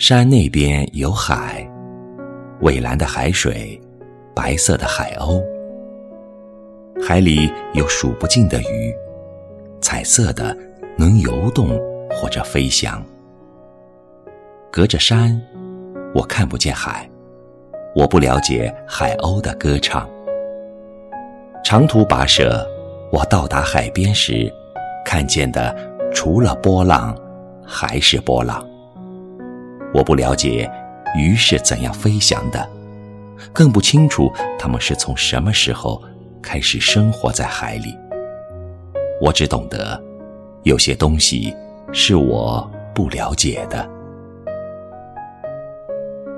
山那边有海，蔚蓝的海水，白色的海鸥，海里有数不尽的鱼，彩色的，能游动或者飞翔。隔着山，我看不见海，我不了解海鸥的歌唱。长途跋涉，我到达海边时，看见的除了波浪，还是波浪。我不了解鱼是怎样飞翔的，更不清楚它们是从什么时候开始生活在海里。我只懂得，有些东西是我不了解的。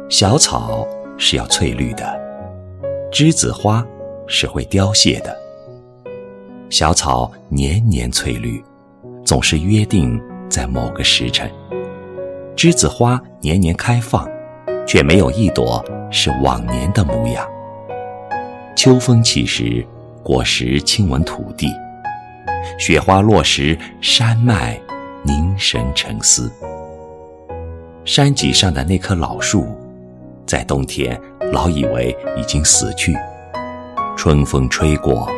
小草是要翠绿的，栀子花是会凋谢的。小草年年翠绿，总是约定在某个时辰。栀子花年年开放，却没有一朵是往年的模样。秋风起时，果实亲吻土地；雪花落时，山脉凝神沉思。山脊上的那棵老树，在冬天老以为已经死去，春风吹过，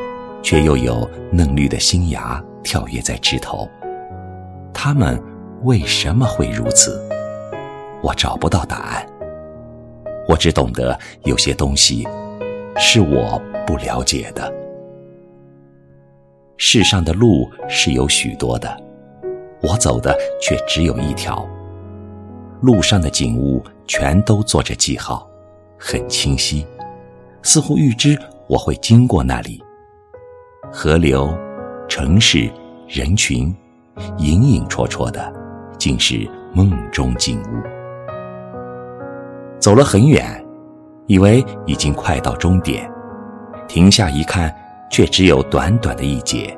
却又有嫩绿的新芽跳跃在枝头。它们。为什么会如此？我找不到答案。我只懂得有些东西是我不了解的。世上的路是有许多的，我走的却只有一条。路上的景物全都做着记号，很清晰，似乎预知我会经过那里。河流、城市、人群，隐隐绰绰的。竟是梦中景物。走了很远，以为已经快到终点，停下一看，却只有短短的一截。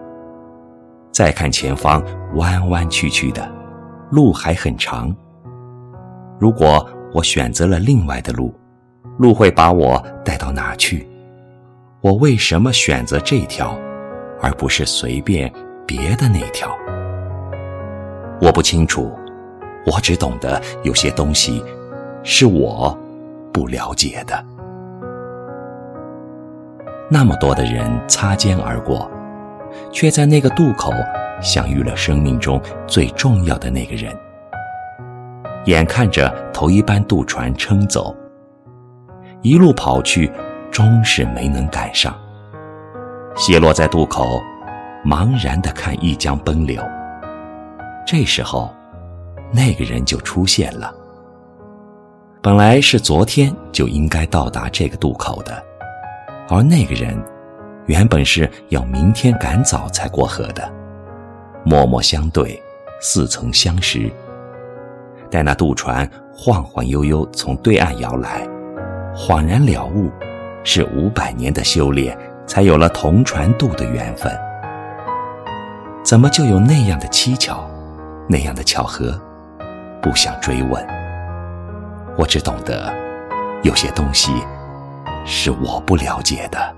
再看前方，弯弯曲曲的，路还很长。如果我选择了另外的路，路会把我带到哪去？我为什么选择这条，而不是随便别的那条？我不清楚，我只懂得有些东西是我不了解的。那么多的人擦肩而过，却在那个渡口相遇了生命中最重要的那个人。眼看着头一班渡船撑走，一路跑去，终是没能赶上。斜落在渡口，茫然的看一江奔流。这时候，那个人就出现了。本来是昨天就应该到达这个渡口的，而那个人原本是要明天赶早才过河的。默默相对，似曾相识。待那渡船晃晃悠悠从对岸摇来，恍然了悟，是五百年的修炼，才有了同船渡的缘分。怎么就有那样的蹊跷？那样的巧合，不想追问。我只懂得，有些东西是我不了解的。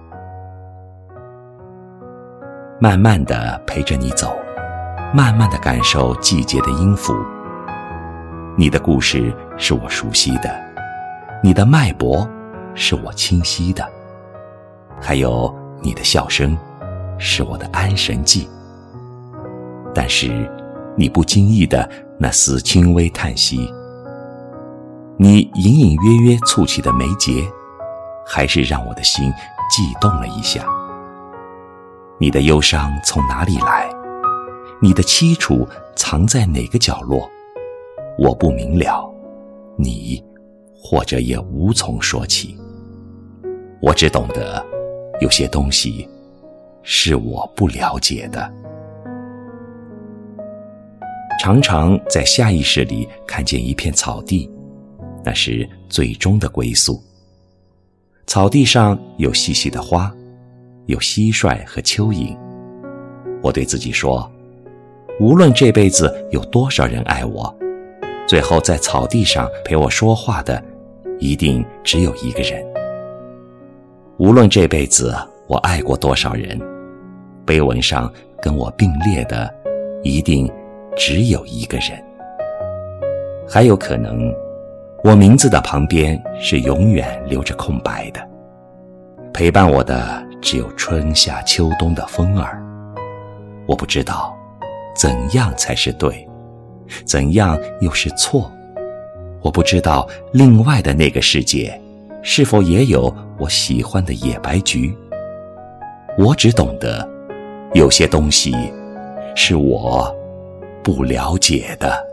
慢慢的陪着你走，慢慢的感受季节的音符。你的故事是我熟悉的，你的脉搏是我清晰的，还有你的笑声，是我的安神剂。但是。你不经意的那丝轻微叹息，你隐隐约约蹙起的眉睫，还是让我的心悸动了一下。你的忧伤从哪里来？你的凄楚藏在哪个角落？我不明了，你或者也无从说起。我只懂得，有些东西是我不了解的。常常在下意识里看见一片草地，那是最终的归宿。草地上有细细的花，有蟋蟀和蚯蚓。我对自己说，无论这辈子有多少人爱我，最后在草地上陪我说话的，一定只有一个人。无论这辈子我爱过多少人，碑文上跟我并列的，一定。只有一个人，还有可能我名字的旁边是永远留着空白的，陪伴我的只有春夏秋冬的风儿。我不知道怎样才是对，怎样又是错。我不知道另外的那个世界是否也有我喜欢的野白菊。我只懂得，有些东西是我不了解的。